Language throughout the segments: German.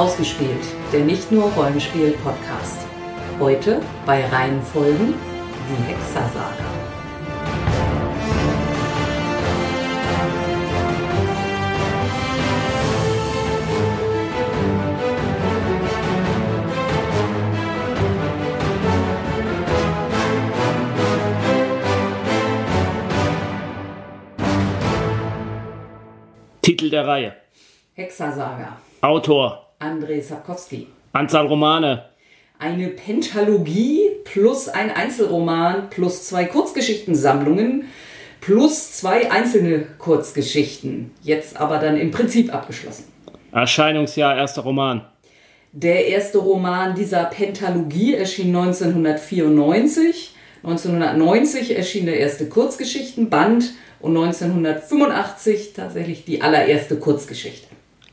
Ausgespielt, der nicht nur Rollenspiel-Podcast. Heute bei Reihenfolgen die Hexersaga. Titel der Reihe. Hexersaga. Autor. Andrei Sapkowski. Anzahl Romane. Eine Pentalogie plus ein Einzelroman plus zwei Kurzgeschichtensammlungen plus zwei einzelne Kurzgeschichten. Jetzt aber dann im Prinzip abgeschlossen. Erscheinungsjahr erster Roman. Der erste Roman dieser Pentalogie erschien 1994. 1990 erschien der erste Kurzgeschichtenband und 1985 tatsächlich die allererste Kurzgeschichte.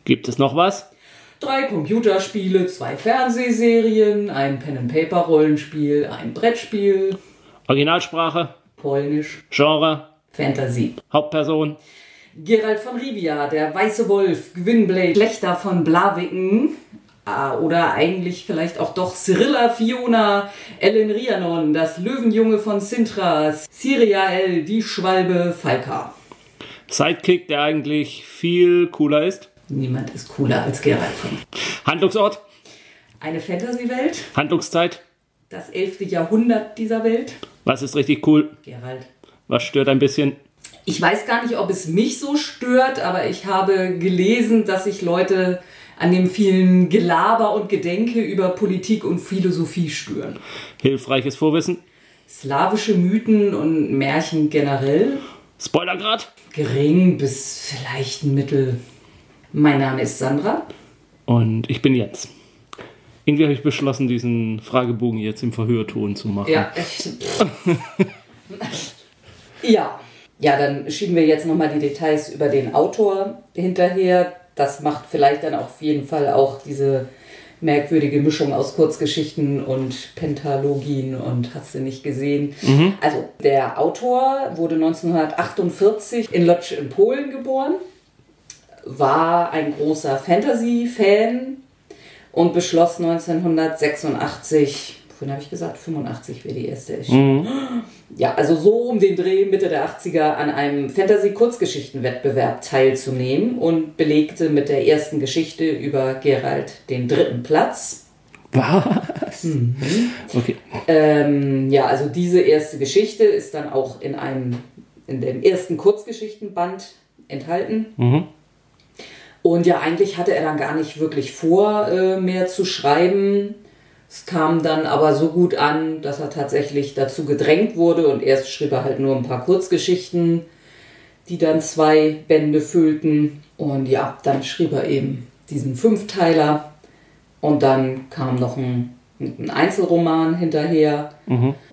Gibt es noch was? Drei Computerspiele, zwei Fernsehserien, ein Pen-and-Paper-Rollenspiel, ein Brettspiel, Originalsprache. Polnisch, Genre. Fantasy. Hauptperson. Gerald von Rivia, der Weiße Wolf, Gwynblade, Schlechter von Blaviken. Ah, Oder eigentlich vielleicht auch doch Cyrilla Fiona, Ellen Rhiannon, das Löwenjunge von Sintra, Siriael, die Schwalbe, Falka. Sidekick, der eigentlich viel cooler ist. Niemand ist cooler als Gerald von. Handlungsort. Eine Fantasy-Welt, Handlungszeit. das elfte Jahrhundert dieser Welt. Was ist richtig cool? Gerald. Was stört ein bisschen? Ich weiß gar nicht, ob es mich so stört, aber ich habe gelesen, dass sich Leute an dem vielen Gelaber und Gedenke über Politik und Philosophie stören. Hilfreiches Vorwissen. Slawische Mythen und Märchen generell Spoilergrad. gering bis vielleicht ein Mittel. Mein Name ist Sandra. Und ich bin Jens. Irgendwie habe ich beschlossen, diesen Fragebogen jetzt im Verhörton zu machen. Ja, ich, ja. Ja, dann schieben wir jetzt nochmal die Details über den Autor hinterher. Das macht vielleicht dann auf jeden Fall auch diese merkwürdige Mischung aus Kurzgeschichten und Pentalogien und hast du nicht gesehen. Also der Autor wurde 1948 in Lodz in Polen geboren, war ein großer Fantasy-Fan und beschloss 1986, vorhin habe ich gesagt, 85 wäre die erste erschienen. Ja, also so um den Dreh Mitte der 80er an einem Fantasy-Kurzgeschichtenwettbewerb teilzunehmen und belegte mit der ersten Geschichte über Gerald den dritten Platz. Was? Okay. Ähm, ja, also diese erste Geschichte ist dann auch in einem, in dem ersten Kurzgeschichtenband enthalten. Mhm. Und ja, eigentlich hatte er dann gar nicht wirklich vor, äh, mehr zu schreiben. Es kam dann aber so gut an, dass er tatsächlich dazu gedrängt wurde und erst schrieb er halt nur ein paar Kurzgeschichten, die dann zwei Bände füllten. Und ja, dann schrieb er eben diesen Fünfteiler und dann kam noch ein, ein Einzelroman hinterher.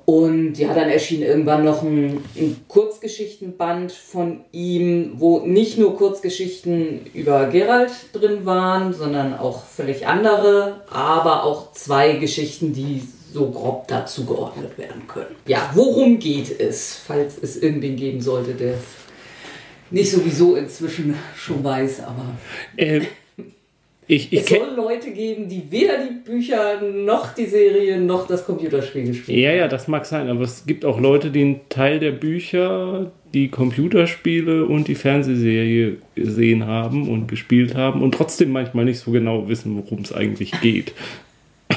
Und ja, dann erschien irgendwann noch ein, ein Kurzgeschichtenband von ihm, wo nicht nur Kurzgeschichten über Gerald drin waren, sondern auch völlig andere, aber auch zwei Geschichten, die so grob dazu geordnet werden können. Ja, worum geht es, falls es irgendwen geben sollte, der nicht sowieso inzwischen schon weiß, aber Äh, ich ich es soll Leute geben, die weder die Bücher noch die Serie noch das Computerspiel gespielt Ja, ja, das mag sein, aber es gibt auch Leute, die einen Teil der Bücher, die Computerspiele und die Fernsehserie gesehen haben und gespielt haben und trotzdem manchmal nicht so genau wissen, worum es eigentlich geht.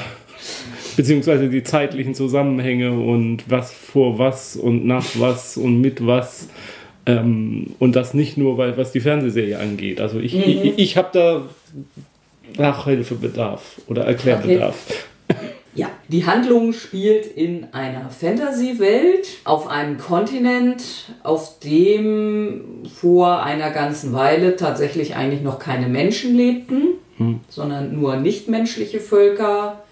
Beziehungsweise die zeitlichen Zusammenhänge und was vor was und nach was und mit was. Ähm, und das nicht nur, weil, was die Fernsehserie angeht. Also ich, ich, ich habe da Nachhilfebedarf oder Erklärbedarf. Ja, die Handlung spielt in einer Fantasy-Welt auf einem Kontinent, auf dem vor einer ganzen Weile tatsächlich eigentlich noch keine Menschen lebten, sondern nur nichtmenschliche Völker,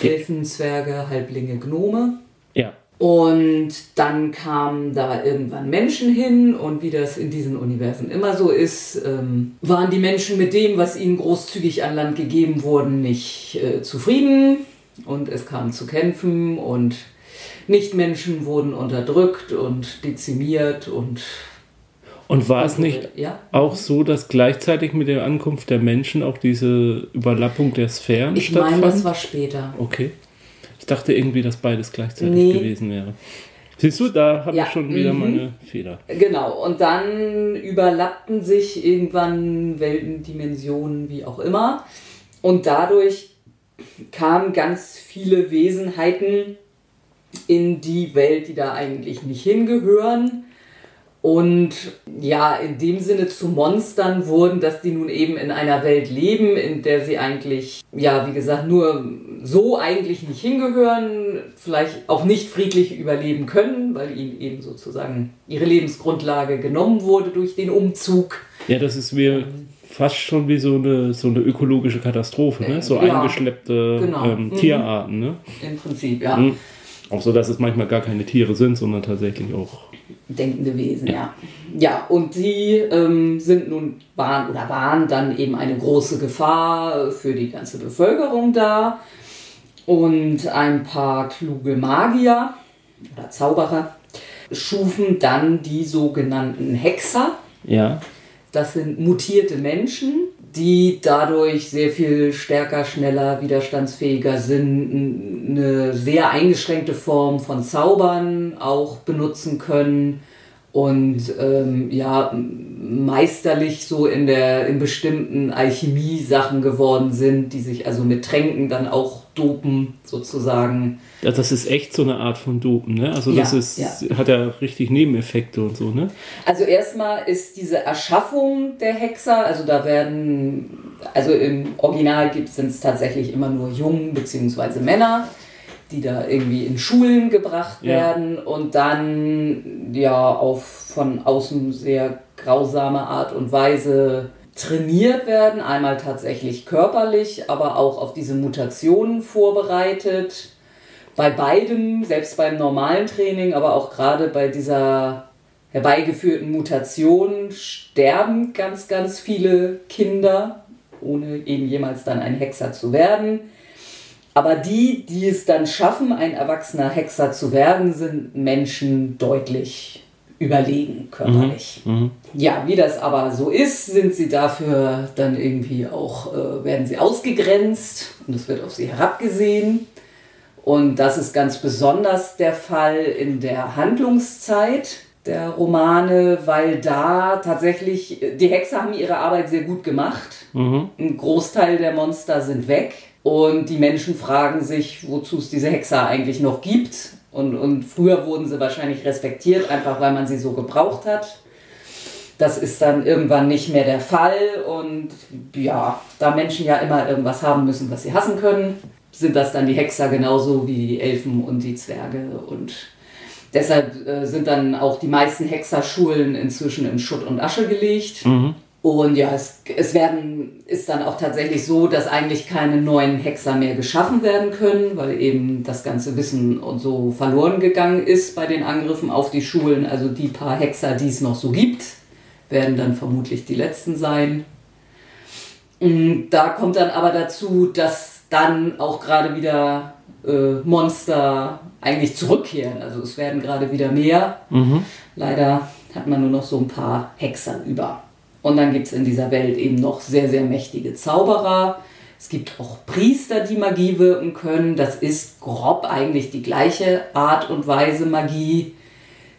Elfen, Zwerge, Halblinge, Gnome. Und dann kamen da irgendwann Menschen hin und wie das in diesen Universen immer so ist, ähm, waren die Menschen mit dem, was ihnen großzügig an Land gegeben wurden, nicht äh, zufrieden und es kam zu Kämpfen und Nichtmenschen wurden unterdrückt und dezimiert und Und war es nicht Ja. auch so, dass gleichzeitig mit der Ankunft der Menschen auch diese Überlappung der Sphären Ich stattfand? meine, das war später. okay. Ich dachte irgendwie, dass beides gleichzeitig Nee. gewesen wäre. Siehst du, da habe Ja, ich schon wieder mhm. meine Fehler. Genau, und dann überlappten sich irgendwann Welten, Dimensionen, wie auch immer. Und dadurch kamen ganz viele Wesenheiten in die Welt, die da eigentlich nicht hingehören. Und ja, in dem Sinne zu Monstern wurden, dass die nun eben in einer Welt leben, in der sie eigentlich, ja, wie gesagt, nur so eigentlich nicht hingehören, vielleicht auch nicht friedlich überleben können, weil ihnen eben sozusagen ihre Lebensgrundlage genommen wurde durch den Umzug. Ja, das ist mir fast schon wie so eine, so eine ökologische Katastrophe, ne? So Ja, eingeschleppte genau. ähm, Mhm. Tierarten, ne? Im Prinzip, ja. Mhm. Auch so, dass es manchmal gar keine Tiere sind, sondern tatsächlich auch. Denkende Wesen, ja. Ja, und die ähm, sind nun, waren oder waren dann eben eine große Gefahr für die ganze Bevölkerung da. Und ein paar kluge Magier oder Zauberer schufen dann die sogenannten Hexer. Ja. Das sind mutierte Menschen, die dadurch sehr viel stärker, schneller, widerstandsfähiger sind, eine sehr eingeschränkte Form von Zaubern auch benutzen können und ähm, ja, meisterlich so in der in bestimmten Alchemie-Sachen geworden sind, die sich also mit Tränken dann auch dopen sozusagen. Ja, das ist echt so eine Art von Dopen, ne? Also das Ja, ist, ja. hat ja richtig Nebeneffekte und so, ne? Also erstmal ist diese Erschaffung der Hexer, also da werden, also im Original sind es tatsächlich immer nur Jungen bzw. Männer, die da irgendwie in Schulen gebracht Ja. werden und dann ja auf von außen sehr grausame Art und Weise trainiert werden, einmal tatsächlich körperlich, aber auch auf diese Mutationen vorbereitet. Bei beidem, selbst beim normalen Training, aber auch gerade bei dieser herbeigeführten Mutation sterben ganz, ganz viele Kinder, ohne eben jemals dann ein Hexer zu werden. Aber die, die es dann schaffen, ein erwachsener Hexer zu werden, sind Menschen deutlich überlegen körperlich. Mhm. Ja, wie das aber so ist, sind sie dafür dann irgendwie auch, äh, werden sie ausgegrenzt und es wird auf sie herabgesehen. Und das ist ganz besonders der Fall in der Handlungszeit der Romane, weil da tatsächlich, die Hexer haben ihre Arbeit sehr gut gemacht. Mhm. Ein Großteil der Monster sind weg und die Menschen fragen sich, wozu es diese Hexer eigentlich noch gibt. Und, und früher wurden sie wahrscheinlich respektiert, einfach weil man sie so gebraucht hat. Das ist dann irgendwann nicht mehr der Fall. Und ja, da Menschen ja immer irgendwas haben müssen, was sie hassen können, sind das dann die Hexer genauso wie die Elfen und die Zwerge. Und deshalb äh, sind dann auch die meisten Hexerschulen inzwischen in Schutt und Asche gelegt. Mhm. Und ja, es, es werden, ist dann auch tatsächlich so, dass eigentlich keine neuen Hexer mehr geschaffen werden können, weil eben das ganze Wissen und so verloren gegangen ist bei den Angriffen auf die Schulen. Also die paar Hexer, die es noch so gibt, werden dann vermutlich die letzten sein. Und Da kommt dann aber dazu, dass dann auch gerade wieder äh, Monster eigentlich zurückkehren. Also es werden gerade wieder mehr. Mhm. Leider hat man nur noch so ein paar Hexer über. Und dann gibt es in dieser Welt eben noch sehr, sehr mächtige Zauberer. Es gibt auch Priester, die Magie wirken können. Das ist grob eigentlich die gleiche Art und Weise Magie.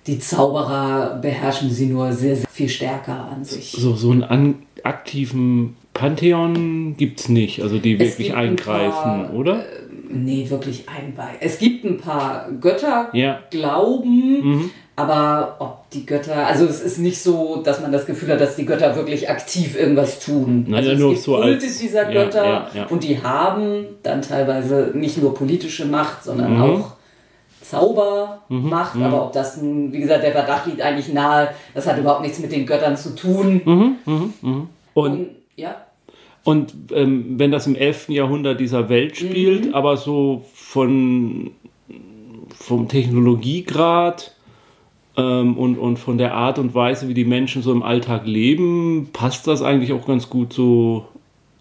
Die Zauberer beherrschen sie nur sehr, sehr viel stärker an sich. So, so einen aktiven Pantheon gibt es nicht, also die wirklich gibt ein eingreifen, paar, oder? Nee, wirklich einweihen. Es gibt ein paar Götter, Ja. Glauben, Mhm. aber ob die Götter, also es ist nicht so, dass man das Gefühl hat, dass die Götter wirklich aktiv irgendwas tun. Nein, also ja, es nur gibt so als- dieser Götter ja, ja. und die haben dann teilweise nicht nur politische Macht, sondern Mhm. auch Zaubermacht, aber ob das, wie gesagt, der Verdacht liegt eigentlich nahe, das hat überhaupt nichts mit den Göttern zu tun. Mhm, mhm, mhm. Und, Und, ja, und ähm, wenn das im 11. Jahrhundert dieser Welt spielt, Mhm. aber so von vom Technologiegrad ähm, und, und von der Art und Weise, wie die Menschen so im Alltag leben, passt das eigentlich auch ganz gut so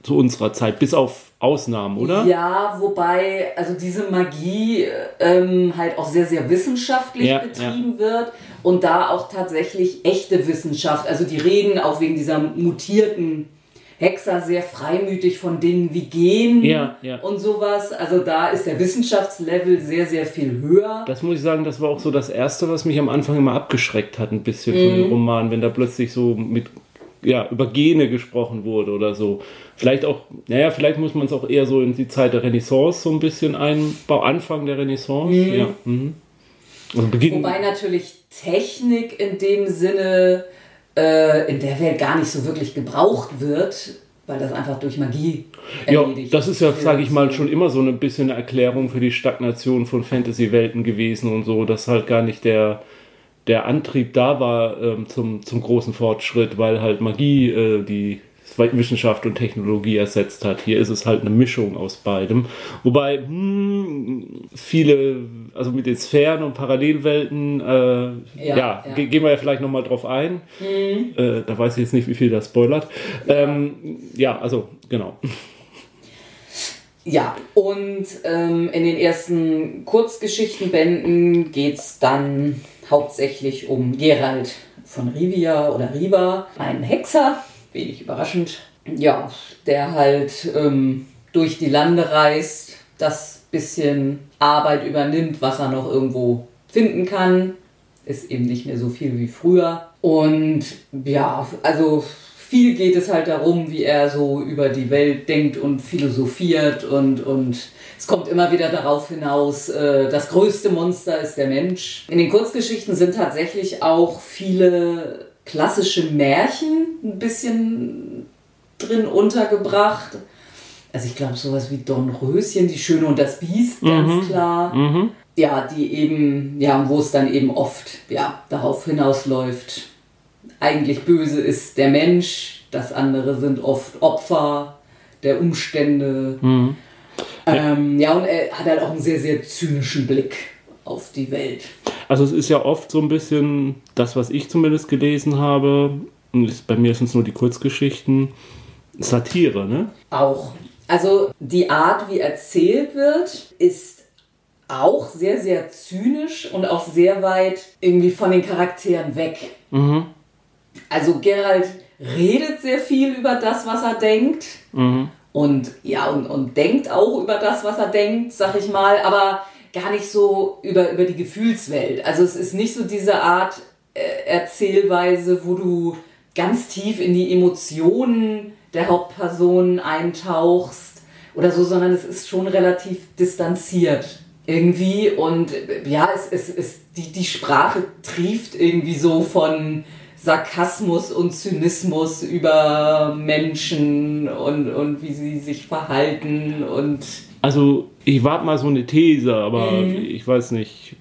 zu unserer Zeit. Bis auf Ausnahmen, oder? Ja, wobei, also diese Magie ähm, halt auch sehr, sehr wissenschaftlich Ja, betrieben wird und da auch tatsächlich echte Wissenschaft, also die reden auch wegen dieser mutierten Hexer sehr freimütig von Dingen wie Gen Ja, ja. und sowas. Also da ist der Wissenschaftslevel sehr, sehr viel höher. Das muss ich sagen, das war auch so das Erste, was mich am Anfang immer abgeschreckt hat, ein bisschen von Mhm. dem Roman, wenn da plötzlich so mit, ja, über Gene gesprochen wurde oder so. Vielleicht auch, naja, vielleicht muss man es auch eher so in die Zeit der Renaissance so ein bisschen einbauen, Anfang der Renaissance, ja. Mhm. Also Wobei natürlich Technik in dem Sinne äh, in der Welt gar nicht so wirklich gebraucht wird, weil das einfach durch Magie ja, erledigt das ist ja, sage ich mal, schon immer so ein bisschen eine Erklärung für die Stagnation von Fantasy-Welten gewesen und so, dass halt gar nicht der, der Antrieb da war ähm, zum, zum großen Fortschritt, weil halt Magie äh, die Wissenschaft und Technologie ersetzt hat. Hier ist es halt eine Mischung aus beidem. Wobei hm, viele, also mit den Sphären und Parallelwelten, äh, ja, Ja, ja. ge- gehen wir ja vielleicht nochmal drauf ein. Äh, da weiß ich jetzt nicht, wie viel das spoilert. Ähm, ja, also genau. Ja, und ähm, in den ersten Kurzgeschichtenbänden geht es dann hauptsächlich um Gerald von Rivia oder Riva, einen Hexer, wenig überraschend, ja, der halt ähm, durch die Lande reist, das bisschen Arbeit übernimmt, was er noch irgendwo finden kann. Ist eben nicht mehr so viel wie früher. Und ja, also viel geht es halt darum, wie er so über die Welt denkt und philosophiert und, und es kommt immer wieder darauf hinaus, äh, das größte Monster ist der Mensch. In den Kurzgeschichten sind tatsächlich auch viele klassische Märchen ein bisschen drin untergebracht. Also ich glaube sowas wie Dornröschen, die Schöne und das Biest, ganz klar. Mhm. Ja, die eben, ja, wo es dann eben oft, ja, darauf hinausläuft, eigentlich böse ist der Mensch, das andere sind oft Opfer der Umstände. Mhm. Ähm, ja, und er hat halt auch einen sehr, sehr zynischen Blick auf die Welt. Also es ist ja oft so ein bisschen das, was ich zumindest gelesen habe, und bei mir sind es nur die Kurzgeschichten, Satire, ne? Auch. Also die Art, wie erzählt wird, ist auch sehr, sehr zynisch und auch sehr weit irgendwie von den Charakteren weg. Mhm. Also Gerald redet sehr viel über das, was er denkt. Mhm. Und ja, und, und denkt auch über das, was er denkt, sag ich mal, aber gar nicht so über, über die Gefühlswelt. Also es ist nicht so diese Art äh, Erzählweise, wo du ganz tief in die Emotionen der Hauptperson eintauchst oder so, sondern es ist schon relativ distanziert irgendwie und äh, ja, es, es, es, die, die Sprache trieft irgendwie so von Sarkasmus und Zynismus über Menschen und, und wie sie sich verhalten und Also ich warte mal so eine These, aber Mhm. ich weiß nicht,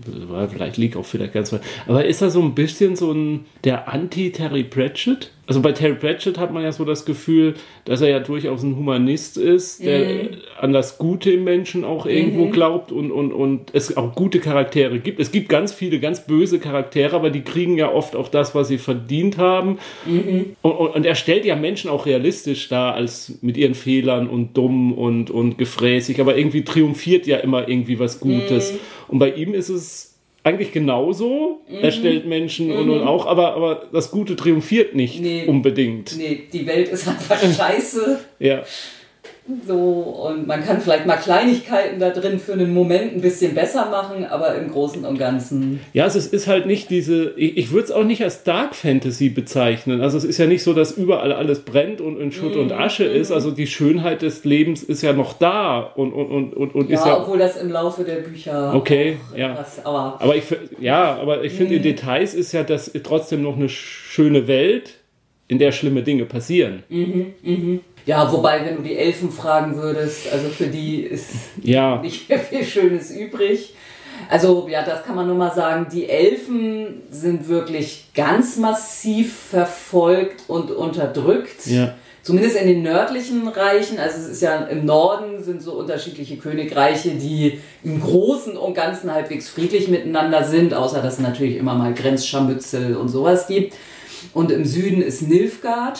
vielleicht liegt auch vielleicht ganz weit. Aber ist er so ein bisschen so ein der Anti-Terry Pratchett? Also bei Terry Pratchett hat man ja so das Gefühl, dass er ja durchaus ein Humanist ist, der Mhm. an das Gute im Menschen auch irgendwo glaubt und, und, und es auch gute Charaktere gibt. Es gibt ganz viele ganz böse Charaktere, aber die kriegen ja oft auch das, was sie verdient haben. Und, und, und er stellt ja Menschen auch realistisch dar, als mit ihren Fehlern und dumm und, und gefräßig, aber irgendwie triumphiert ja immer irgendwie was Gutes. Und bei ihm ist es eigentlich genauso. Er stellt Menschen und, und auch, aber, aber das Gute triumphiert nicht Nee. unbedingt. nee, die Welt ist einfach scheiße. Ja. So, und man kann vielleicht mal Kleinigkeiten da drin für einen Moment ein bisschen besser machen, aber im Großen und Ganzen. Ja, also es ist halt nicht diese, ich, ich würde es auch nicht als Dark Fantasy bezeichnen. Also es ist ja nicht so, dass überall alles brennt und in Schutt und Asche ist. Also die Schönheit des Lebens ist ja noch da und, und, und, und, und Ja, ist ja. obwohl das im Laufe der Bücher. Okay, ja. etwas, aber Aber ich, ja, aber ich finde, in Details ist ja das trotzdem noch eine schöne Welt, in der schlimme Dinge passieren. Ja, wobei, wenn du die Elfen fragen würdest, also für die ist Ja, nicht mehr viel Schönes übrig. Also, ja, das kann man nur mal sagen. Die Elfen sind wirklich ganz massiv verfolgt und unterdrückt. Ja. Zumindest in den nördlichen Reichen. Also, es ist ja im Norden sind so unterschiedliche Königreiche, die im Großen und Ganzen halbwegs friedlich miteinander sind, außer dass es natürlich immer mal Grenzscharmützel und sowas gibt. Und im Süden ist Nilfgaard.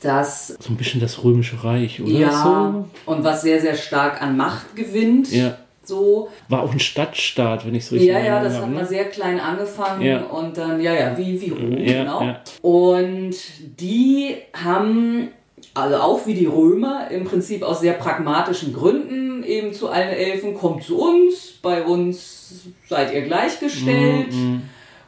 Das So ein bisschen das Römische Reich, oder? ja und was sehr, sehr stark an Macht gewinnt. So? Ja. So. War auch ein Stadtstaat, wenn ich es richtig Ja, ja, das erinnere, hat ne? mal sehr klein angefangen Ja. und dann, ja, ja, wie, wie Rom, Ja, genau. ja. Und die haben, also auch wie die Römer, im Prinzip aus sehr pragmatischen Gründen eben zu allen Elfen, kommt zu uns, bei uns seid ihr gleichgestellt, Mhm,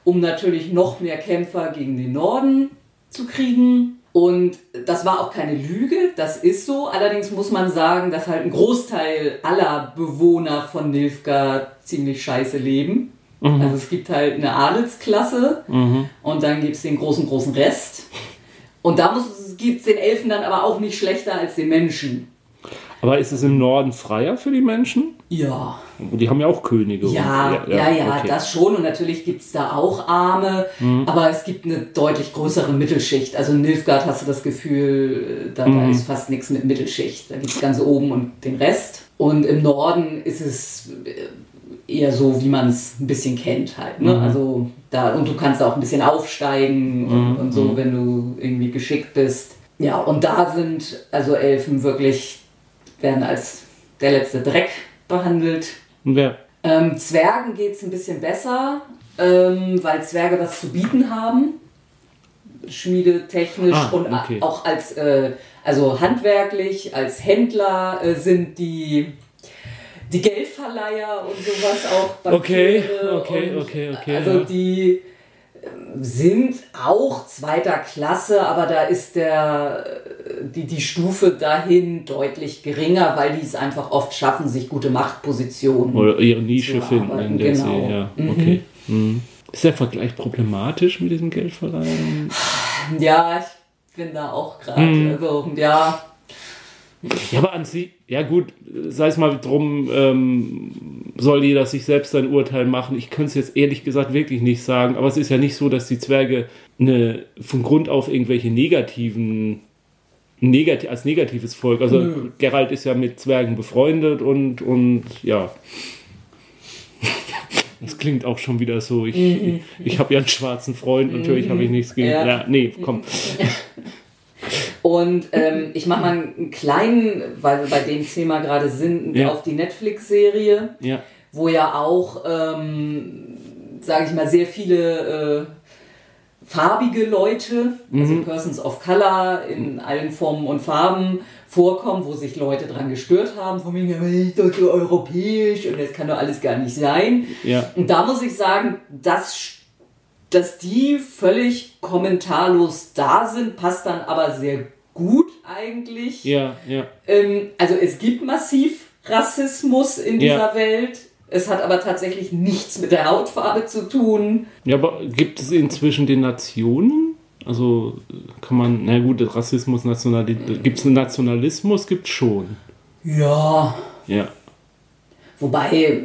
um natürlich noch mehr Kämpfer gegen den Norden zu kriegen. Und das war auch keine Lüge, das ist so. Allerdings muss man sagen, dass halt ein Großteil aller Bewohner von Nilfgaard ziemlich scheiße leben. Also es gibt halt eine Adelsklasse und dann gibt es den großen, großen Rest. Und da gibt es den Elfen dann aber auch nicht schlechter als den Menschen. Aber ist es im Norden freier für die Menschen? Ja. Die haben ja auch Könige. und- Ja, ja, ja, okay. das schon. Und natürlich gibt es da auch Arme, aber es gibt eine deutlich größere Mittelschicht. Also in Nilfgaard hast du das Gefühl, da, da ist fast nichts mit Mittelschicht. Da gibt es ganz oben und den Rest. Und im Norden ist es äh, eher so, wie man es ein bisschen kennt halt. Ne? Also da, und du kannst auch ein bisschen aufsteigen und, und so, wenn du irgendwie geschickt bist. Ja, und da sind also Elfen wirklich, werden als der letzte Dreck behandelt. Wer? Ähm, Zwergen geht es ein bisschen besser, ähm, weil Zwerge was zu bieten haben. Schmiedetechnisch Ah, und okay. auch als, äh, also handwerklich, als Händler äh, sind die, die Geldverleiher und sowas auch Okay, Bankiere okay, und, okay, okay, Also ja. die sind auch zweiter Klasse, aber da ist der, die, die Stufe dahin deutlich geringer, weil die es einfach oft schaffen, sich gute Machtpositionen Oder ihre Nische Zu finden, in der genau. sie, ja, okay. Mhm. Ist der Vergleich problematisch mit diesem Geldverleihen? Ja, ich bin da auch gerade. Mhm. Also, ja. Ja, aber an sich, ja gut, sei es mal drum, ähm, soll jeder sich selbst sein Urteil machen. Ich könnte es jetzt ehrlich gesagt wirklich nicht sagen, aber es ist ja nicht so, dass die Zwerge eine, von Grund auf irgendwelche negativen, negati als negatives Volk, also Geralt ist ja mit Zwergen befreundet und, und ja. Das klingt auch schon wieder so. Ich, ich, ich habe ja einen schwarzen Freund, natürlich habe ich nichts gegen. Ja. Ja. nee, komm. Und ähm, ich mache mal einen kleinen, weil wir bei dem Thema gerade sind, Ja. auf die Netflix-Serie, Ja. wo ja auch, ähm, sage ich mal, sehr viele äh, farbige Leute, also Persons of Color in allen Formen und Farben vorkommen, wo sich Leute dran gestört haben, von mir, so europäisch und das kann doch alles gar nicht sein. Ja. Und da muss ich sagen, dass, dass die völlig kommentarlos da sind, passt dann aber sehr gut eigentlich. Ja, ja. Ähm, also es gibt massiv Rassismus in dieser Ja. Welt. Es hat aber tatsächlich nichts mit der Hautfarbe zu tun. Ja, aber gibt es inzwischen den Nationen? Also kann man, na gut, Rassismus, Nationalität, gibt es einen Nationalismus? Gibt es schon. Ja. Ja. Wobei,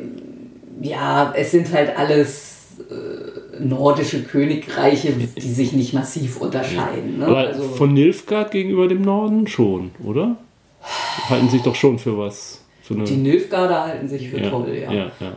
ja, es sind halt alles äh, nordische Königreiche, die sich nicht massiv unterscheiden. Ne? Aber Also, von Nilfgaard gegenüber dem Norden schon, oder? Halten sich doch schon für was. Für die Nilfgaarder halten sich für ja, toll, ja. ja, ja.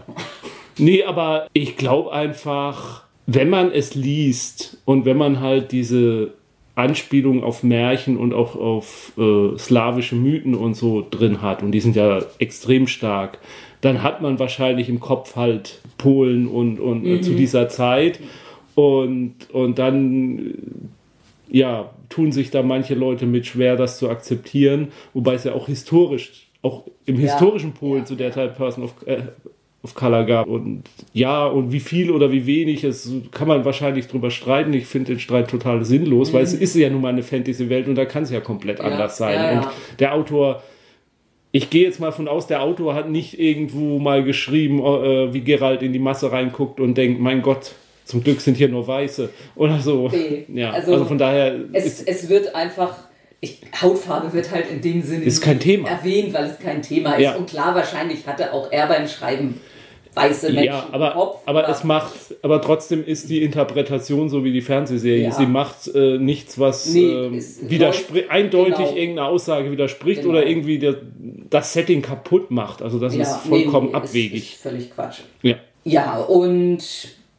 Nee, aber ich glaube einfach, wenn man es liest und wenn man halt diese Anspielung auf Märchen und auch auf äh, slawische Mythen und so drin hat, und die sind ja extrem stark, dann hat man wahrscheinlich im Kopf halt Polen und, und äh, zu dieser Zeit. Und, und dann, äh, ja, tun sich da manche Leute mit schwer, das zu akzeptieren, wobei es ja auch historisch, auch im Ja. historischen Polen Ja. zu der Zeit Person of, äh, of Color gab. Und ja, und wie viel oder wie wenig, es kann man wahrscheinlich drüber streiten. Ich finde den Streit total sinnlos, weil es ist ja nun mal eine Fantasy-Welt und da kann es ja komplett anders sein. Mhm. ja, ja. Und der Autor, ich gehe jetzt mal von aus, der Autor hat nicht irgendwo mal geschrieben, äh, wie Geralt in die Masse reinguckt und denkt, mein Gott, zum Glück sind hier nur Weiße oder so. Nee, Ja, also also, von daher Es, es wird einfach, ich, Hautfarbe wird halt in dem Sinne Ist kein nicht Thema. erwähnt, weil es kein Thema ist. Ja. Und klar, wahrscheinlich hatte auch er beim Schreiben weiße Menschen ja, aber, Kopf. aber es macht, aber trotzdem ist die Interpretation so wie die Fernsehserie. Ja. Sie macht äh, nichts, was Nee, läuft- eindeutig genau. irgendeiner Aussage widerspricht Genau. oder irgendwie der, das Setting kaputt macht. Also das ja, ist vollkommen nee, nee, abwegig. Ist, ist völlig Quatsch. ja. Ja, und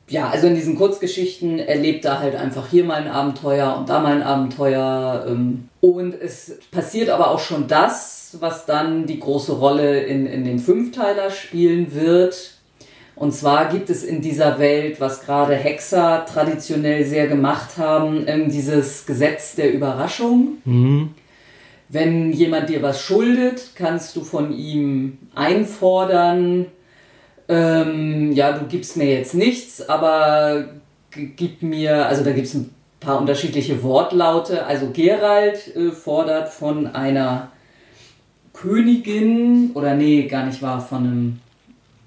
ja, also in diesen Kurzgeschichten erlebt er halt einfach hier mal ein Abenteuer und da mal ein Abenteuer. Ähm, und es passiert aber auch schon das, was dann die große Rolle in, in dem Fünfteiler spielen wird. Und zwar gibt es in dieser Welt, was gerade Hexer traditionell sehr gemacht haben, ähm, dieses Gesetz der Überraschung. Mhm. Wenn jemand dir was schuldet, kannst du von ihm einfordern, ähm, ja, du gibst mir jetzt nichts, aber gib mir, also da gibt es ein paar unterschiedliche Wortlaute. Also Gerald äh, fordert von einer Königin, oder nee, gar nicht wahr, von einem,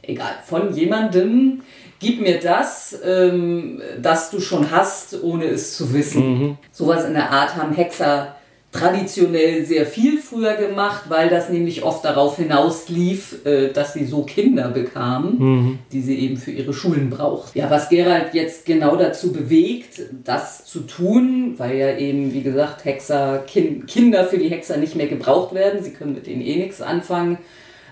egal, von jemandem, gib mir das, ähm, das du schon hast, ohne es zu wissen. Mhm. Sowas in der Art haben Hexer traditionell sehr viel früher gemacht, weil das nämlich oft darauf hinauslief, äh, dass sie so Kinder bekamen, mhm. die sie eben für ihre Schulen braucht. Ja, was Gerald jetzt genau dazu bewegt, das zu tun, weil ja eben, wie gesagt, Hexer, kind, Kinder für die Hexer nicht mehr gebraucht werden, sie können mit denen eh nichts anfangen.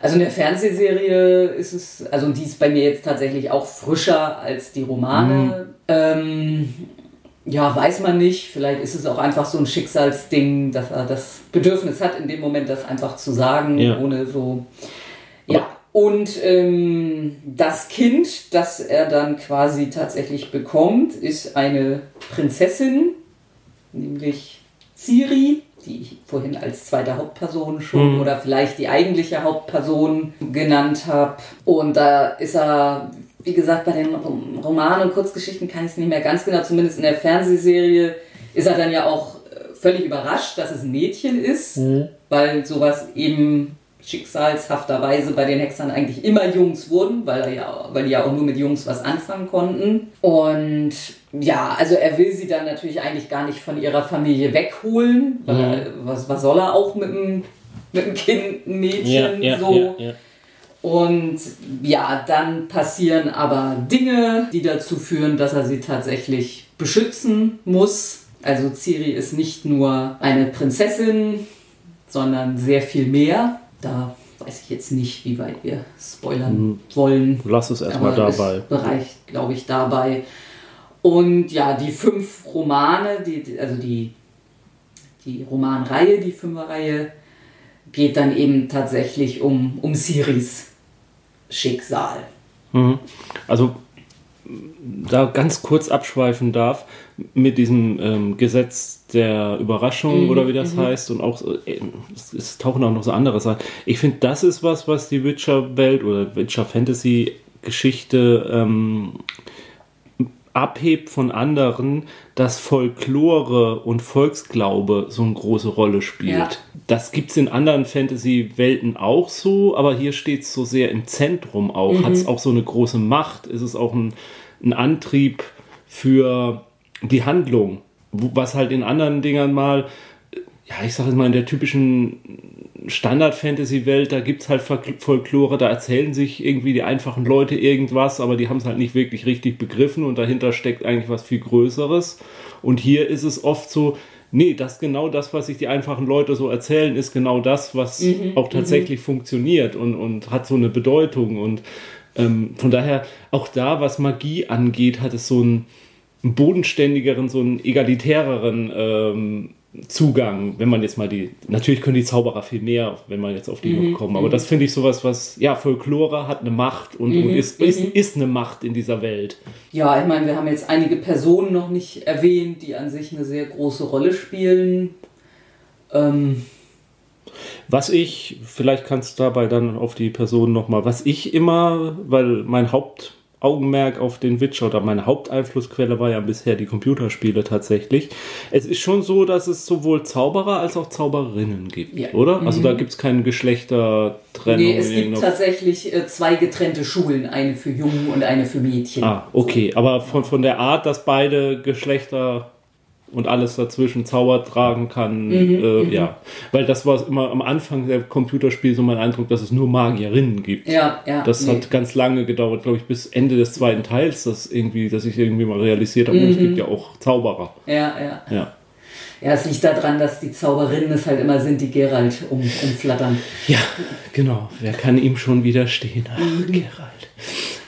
Also in der Fernsehserie ist es, also die ist bei mir jetzt tatsächlich auch frischer als die Romane. Mhm. Ähm, ja, weiß man nicht. Vielleicht ist es auch einfach so ein Schicksalsding, dass er das Bedürfnis hat, in dem Moment das einfach zu sagen, ja. ohne so. Ja. Und ähm, das Kind, das er dann quasi tatsächlich bekommt, ist eine Prinzessin, nämlich Ciri, die ich vorhin als zweite Hauptperson schon mhm. oder vielleicht die eigentliche Hauptperson genannt habe. Und da ist er, wie gesagt, bei den Romanen und Kurzgeschichten kann ich es nicht mehr ganz genau, zumindest in der Fernsehserie ist er dann ja auch äh, völlig überrascht, dass es ein Mädchen ist, mhm. weil sowas eben schicksalshafterweise bei den Hexern eigentlich immer Jungs wurden, weil, ja, weil die ja auch nur mit Jungs was anfangen konnten. Und ja, also er will sie dann natürlich eigentlich gar nicht von ihrer Familie wegholen, weil mhm. was, was soll er auch mit einem, mit einem Kind, ein Mädchen ja, ja, so. Ja, und ja, dann passieren aber Dinge, die dazu führen, dass er sie tatsächlich beschützen muss. Also Ciri ist nicht nur eine Prinzessin, sondern sehr viel mehr. Da weiß ich jetzt nicht, wie weit wir spoilern hm. wollen. Lass es erstmal dabei. Es bereicht, glaube ich, dabei. Und ja, die fünf Romane, die, also die, die Romanreihe, die Fünferreihe, geht dann eben tatsächlich um, um Siris Schicksal. Mhm. Also da ganz kurz abschweifen darf, mit diesem ähm, Gesetz der Überraschung mhm, oder wie das mhm. heißt und auch äh, es, es, tauchen auch noch so andere Sachen. Ich finde, das ist was, was die Witcher-Welt oder Witcher-Fantasy-Geschichte ähm, abhebt von anderen, dass Folklore und Volksglaube so eine große Rolle spielt. Ja. Das gibt es in anderen Fantasy-Welten auch so, aber hier steht es so sehr im Zentrum auch. Mhm. Hat es auch so eine große Macht? Ist es auch ein, ein Antrieb für die Handlung? Was halt in anderen Dingern mal, ja, ich sage es mal, in der typischen Standard-Fantasy-Welt, da gibt es halt Folklore, da erzählen sich irgendwie die einfachen Leute irgendwas, aber die haben es halt nicht wirklich richtig begriffen und dahinter steckt eigentlich was viel Größeres. Und hier ist es oft so, nee, das genau das, was sich die einfachen Leute so erzählen, ist genau das, was mhm, auch tatsächlich mhm. funktioniert und, und hat so eine Bedeutung. Und ähm, von daher, auch da, was Magie angeht, hat es so einen, einen bodenständigeren, so einen egalitäreren ähm, Zugang, wenn man jetzt mal die, natürlich können die Zauberer viel mehr, wenn man jetzt auf die mhm. kommen, aber mhm. das finde ich sowas, was, ja, Folklore hat eine Macht und, mhm. und ist, ist, mhm. ist eine Macht in dieser Welt. Ja, ich meine, wir haben jetzt einige Personen noch nicht erwähnt, die an sich eine sehr große Rolle spielen. Ähm, was ich, vielleicht kannst du dabei dann auf die Personen nochmal, was ich immer, weil mein Haupt Augenmerk auf den Witcher oder meine Haupteinflussquelle war ja bisher die Computerspiele tatsächlich. Es ist schon so, dass es sowohl Zauberer als auch Zauberinnen gibt, ja. oder? Also mhm. da gibt es keine Geschlechtertrennung. Nee, es gibt tatsächlich äh, zwei getrennte Schulen, eine für Jungen und eine für Mädchen. Ah, okay. Aber von, von der Art, dass beide Geschlechter und alles dazwischen Zauber tragen kann. Mhm, äh, mhm. ja, weil das war immer am Anfang der Computerspiele so mein Eindruck, dass es nur Magierinnen gibt. Ja, ja. Das nee. hat ganz lange gedauert, glaube ich, bis Ende des zweiten Teils, dass irgendwie, dass ich irgendwie mal realisiert habe, mhm. es gibt ja auch Zauberer. Ja, ja. Ja. Ja, es liegt daran, dass die Zauberinnen es halt immer sind, die Geralt um, umflattern. Ja, genau. Wer kann ihm schon widerstehen? Ach, mhm. Geralt.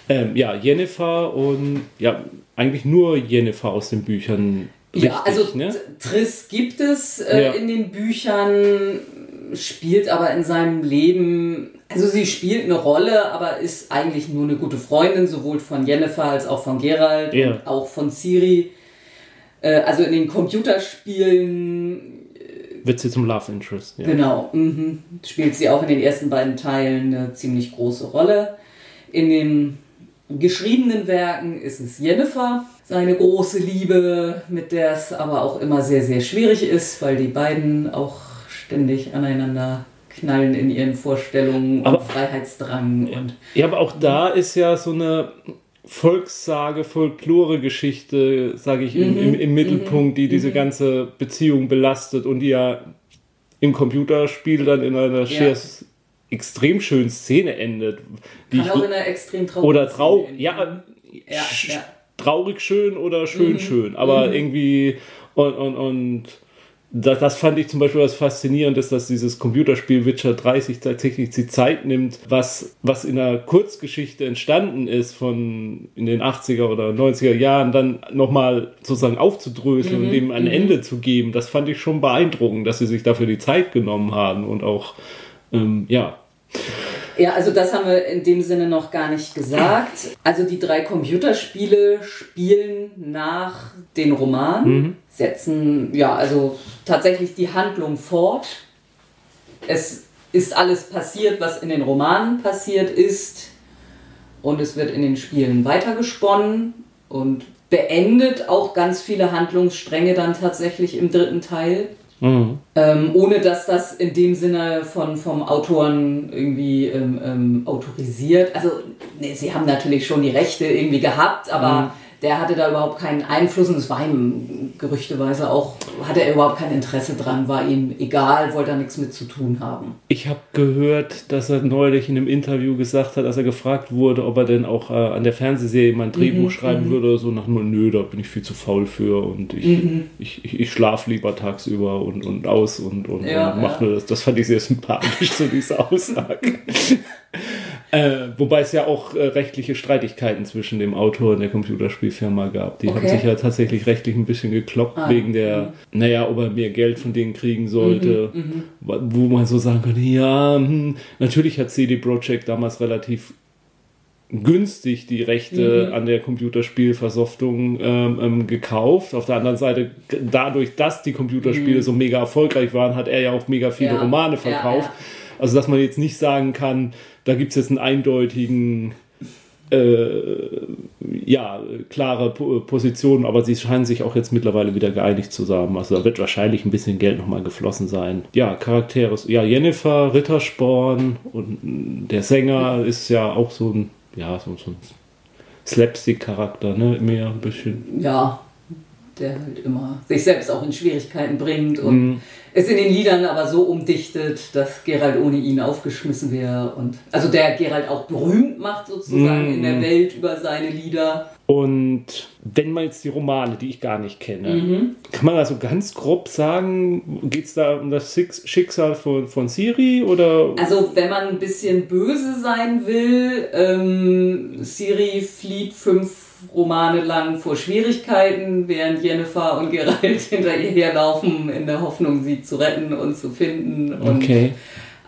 Ähm, ja, Jennifer und ja, eigentlich nur Jennifer aus den Büchern. Ja, richtig, also ne? Triss gibt es äh, Ja. in den Büchern, spielt aber in seinem Leben, also sie spielt eine Rolle, aber ist eigentlich nur eine gute Freundin, sowohl von Jennifer als auch von Geralt Ja. und auch von Ciri. Äh, also in den Computerspielen wird sie zum Love Interest. Ja. Genau, mhm. spielt sie auch in den ersten beiden Teilen eine ziemlich große Rolle. In den geschriebenen Werken ist es Jennifer, seine große Liebe, mit der es aber auch immer sehr, sehr schwierig ist, weil die beiden auch ständig aneinander knallen in ihren Vorstellungen und Aber- Freiheitsdrang und Ja, aber auch da ist ja so eine Volkssage, Folklore-Geschichte, sage ich, im, im, im Mittelpunkt, die diese ganze Beziehung belastet und die ja im Computerspiel dann in einer sehr extrem schönen Szene endet. Die kann ich, auch in einer extrem traurigen oder trau Szene ja, enden. ja, ja. traurig schön oder schön schön, aber irgendwie und, und, und das, das fand ich zum Beispiel was Faszinierendes, dass dieses Computerspiel Witcher 3 sich tatsächlich die Zeit nimmt, was, was in einer Kurzgeschichte entstanden ist von in den 80er oder 90er Jahren, dann nochmal sozusagen aufzudröseln und dem ein Ende zu geben. Das fand ich schon beeindruckend, dass sie sich dafür die Zeit genommen haben und auch, ähm, ja. Ja, also das haben wir in dem Sinne noch gar nicht gesagt. Also die drei Computerspiele spielen nach den Romanen, setzen ja also tatsächlich die Handlung fort. Es ist alles passiert, was in den Romanen passiert ist und es wird in den Spielen weitergesponnen und beendet auch ganz viele Handlungsstränge dann tatsächlich im dritten Teil. Mhm. Ähm, ohne dass das in dem Sinne von, vom Autoren irgendwie ähm, ähm, autorisiert. Also, nee, sie haben natürlich schon die Rechte irgendwie gehabt, aber der hatte da überhaupt keinen Einfluss und es war ihm gerüchteweise auch, hatte er überhaupt kein Interesse dran, war ihm egal, wollte da nichts mit zu tun haben. Ich habe gehört, dass er neulich in einem Interview gesagt hat, als er gefragt wurde, ob er denn auch äh, an der Fernsehserie mal ein Drehbuch Mhm, schreiben würde oder so, nach nur, nö, da bin ich viel zu faul für und ich, Mhm. ich, ich, ich schlafe lieber tagsüber und, und aus und, und, Ja, und mach ja. nur das. Das fand ich sehr sympathisch, so diese Aussage. Äh, wobei es ja auch äh, rechtliche Streitigkeiten zwischen dem Autor und der Computerspielfirma gab. Die haben Okay. sich ja tatsächlich rechtlich ein bisschen gekloppt Ah, wegen der, naja, ob er mehr Geld von denen kriegen sollte. Wa- Wo man so sagen könnte, ja, hm, natürlich hat CD Projekt damals relativ günstig die Rechte an der Computerspielversoftung ähm, ähm, gekauft. Auf der anderen Seite, dadurch, dass die Computerspiele so mega erfolgreich waren, hat er ja auch mega viele Ja. Romane Ja, verkauft. ja. Also, dass man jetzt nicht sagen kann, da gibt es jetzt einen eindeutigen, äh, ja, klare Po- Position, aber sie scheinen sich auch jetzt mittlerweile wieder geeinigt zu haben. Also, da wird wahrscheinlich ein bisschen Geld nochmal geflossen sein. Ja, Charaktere, ja, Jennifer, Rittersporn und der Sänger ist ja auch so ein, ja, so, so ein Slapstick-Charakter, ne, mehr ein bisschen. Ja, der halt immer sich selbst auch in Schwierigkeiten bringt und es in den Liedern aber so umdichtet, dass Gerald ohne ihn aufgeschmissen wäre und also der Gerald auch berühmt macht sozusagen in der Welt über seine Lieder. Und wenn man jetzt die Romane, die ich gar nicht kenne, Mhm. kann man da so ganz grob sagen, geht es da um das Schicksal von, von Siri oder? Also wenn man ein bisschen böse sein will, ähm, Siri flieht fünf Romane lang vor Schwierigkeiten, während Jennifer und Gerald hinter ihr herlaufen in der Hoffnung, sie zu retten und zu finden. Und Okay.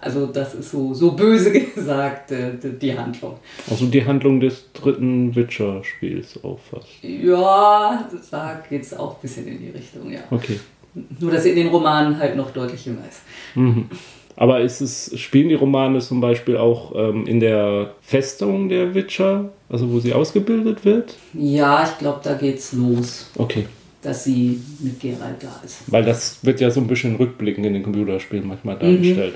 Also das ist so, so böse gesagt, äh, die- Handlung. Also die Handlung des dritten Witcher-Spiels auch fast. Ja, da geht es auch ein bisschen in die Richtung, ja. Okay. Nur, dass sie in den Romanen halt noch deutlich jünger ist. Aber ist es, spielen die Romane zum Beispiel auch ähm, in der Festung der Witcher, also wo sie ausgebildet wird? Ja, ich glaube, da geht's los, Okay. dass sie mit Gerald da ist. Weil das wird ja so ein bisschen rückblickend in den Computerspielen manchmal dargestellt.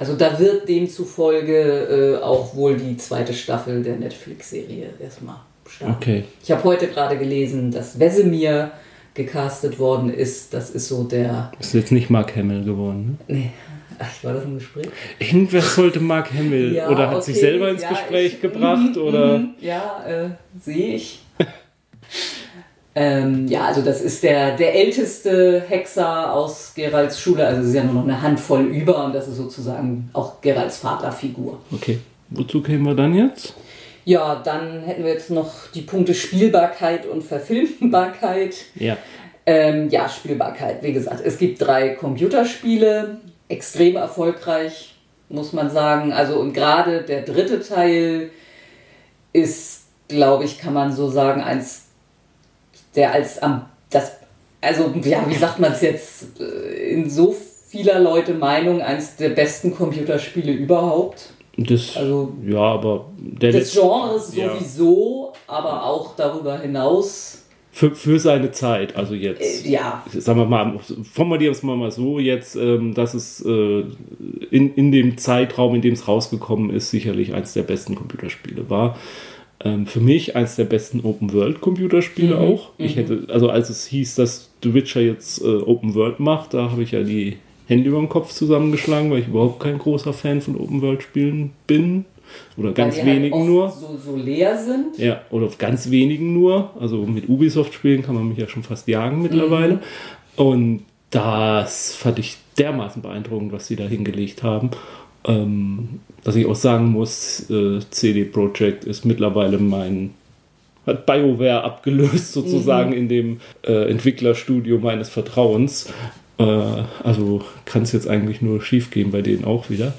Also da wird demzufolge äh, auch wohl die zweite Staffel der Netflix-Serie erstmal starten. Okay. Ich habe heute gerade gelesen, dass Wesemir gecastet worden ist. Das ist so der... Ist jetzt nicht Mark Hamill geworden, ne? Nee, ach, war das ein Gespräch? Irgendwer sollte Mark Hamill Ja, oder hat sich okay, selber ins ja, Gespräch ich- gebracht mhm, oder mhm, Ja, äh, sehe ich. ähm, ja, also das ist der, der älteste Hexer aus Geralds Schule. Also es ist ja nur noch eine Handvoll über und das ist sozusagen auch Geralds Vaterfigur. okay. Wozu kämen wir dann jetzt? Ja, dann hätten wir jetzt noch die Punkte Spielbarkeit und Verfilmbarkeit. Ja. Ähm, ja, Spielbarkeit. Wie gesagt, es gibt drei Computerspiele, extrem erfolgreich, muss man sagen. Also und gerade der dritte Teil ist, glaube ich, kann man so sagen, eins der als am das also ja, wie sagt man es jetzt äh, in so vieler Leute Meinung eins der besten Computerspiele überhaupt. Das, Also ja, aber der des Genres ja. sowieso, aber auch darüber hinaus. Für, für seine Zeit, also jetzt. Äh, ja, sagen wir mal, formulieren wir es mal, so jetzt, ähm, dass es äh, in, in dem Zeitraum, in dem es rausgekommen ist, sicherlich eins der besten Computerspiele war. Ähm, für mich eins der besten Open-World-Computerspiele Mhm, auch. Ich hätte, also als es hieß, dass The Witcher jetzt äh, Open-World macht, da habe ich ja die Hände über den Kopf zusammengeschlagen, weil ich überhaupt kein großer Fan von Open-World-Spielen bin. Oder ganz weil halt wenigen oft nur. So, so leer sind. Ja, oder auf ganz wenigen nur. Also mit Ubisoft-Spielen kann man mich ja schon fast jagen mittlerweile. Mhm. Und das fand ich dermaßen beeindruckend, was sie da hingelegt haben. Ähm, dass ich auch sagen muss, äh, CD Projekt ist mittlerweile mein hat BioWare abgelöst sozusagen in dem äh, Entwicklerstudio meines Vertrauens. Äh, also kann es jetzt eigentlich nur schief gehen bei denen auch wieder.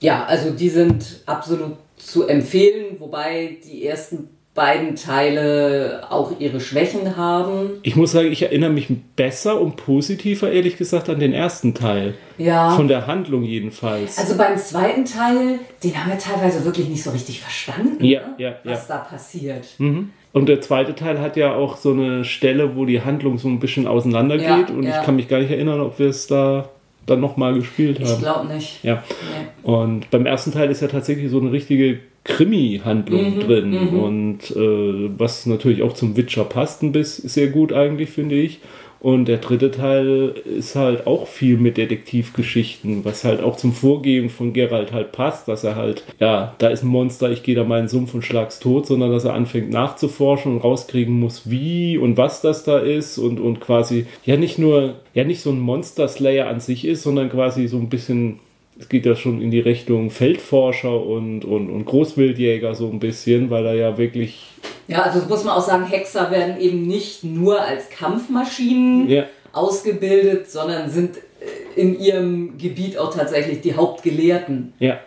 Ja, also die sind absolut zu empfehlen, wobei die ersten beiden Teile auch ihre Schwächen haben. Ich muss sagen, ich erinnere mich besser und positiver, ehrlich gesagt, an den ersten Teil. Ja. Von der Handlung jedenfalls. Also beim zweiten Teil, den haben wir teilweise wirklich nicht so richtig verstanden, Ja, ne? ja, was ja. da passiert. Mhm. Und der zweite Teil hat ja auch so eine Stelle, wo die Handlung so ein bisschen auseinander Ja, geht. Und ja. ich kann mich gar nicht erinnern, ob wir es da dann nochmal gespielt Ich haben. glaube nicht. Ja. Nee. Und beim ersten Teil ist ja tatsächlich so eine richtige Krimi-Handlung drin. Und äh, was natürlich auch zum Witcher passt, ein bisschen sehr gut eigentlich, finde ich. Und der dritte Teil ist halt auch viel mit Detektivgeschichten, was halt auch zum Vorgehen von Geralt halt passt, dass er halt, ja, da ist ein Monster, ich gehe da mal in den Sumpf und schlag's tot, sondern dass er anfängt nachzuforschen und rauskriegen muss, wie und was das da ist und, und quasi, ja, nicht nur, ja, nicht so ein Monster-Slayer an sich ist, sondern quasi so ein bisschen es geht ja schon in die Richtung Feldforscher und, und, und Großwildjäger so ein bisschen, weil er ja wirklich. Ja, also muss man auch sagen, Hexer werden eben nicht nur als Kampfmaschinen Ja. ausgebildet, sondern sind äh, in ihrem Gebiet auch tatsächlich die Hauptgelehrten, Ja.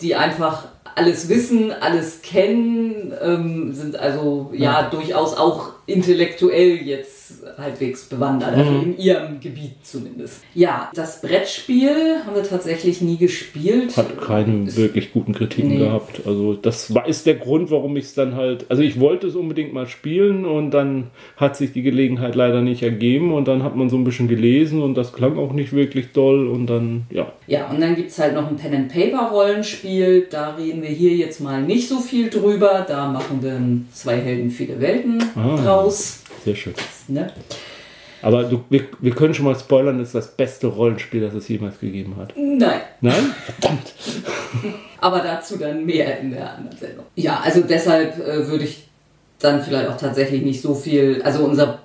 die einfach alles wissen, alles kennen, ähm, sind also ja, durchaus auch intellektuell jetzt halbwegs bewandert, also Mhm. in ihrem Gebiet zumindest. Ja, das Brettspiel haben wir tatsächlich nie gespielt. Hat keine wirklich guten Kritiken Nee. gehabt. Also das war ist der Grund, warum ich es dann halt. Also ich wollte es unbedingt mal spielen und dann hat sich die Gelegenheit leider nicht ergeben und dann hat man so ein bisschen gelesen und das klang auch nicht wirklich doll und dann, ja. Ja, und dann gibt es halt noch ein Pen-and-Paper-Rollenspiel. Da reden wir hier jetzt mal nicht so viel drüber. Da machen wir zwei Helden, viele Welten Ah. draus. Sehr schön. Ne? Aber du, wir, wir können schon mal spoilern, das ist das beste Rollenspiel, das es jemals gegeben hat. Nein, Nein? Verdammt! aber dazu dann mehr in der anderen Sendung. Ja, also deshalb äh, würde ich dann vielleicht auch tatsächlich nicht so viel, also unser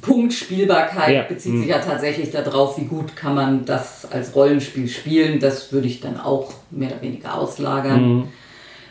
Punkt Spielbarkeit Ja, bezieht hm. sich ja tatsächlich darauf, wie gut kann man das als Rollenspiel spielen. Das würde ich dann auch mehr oder weniger auslagern. Mhm.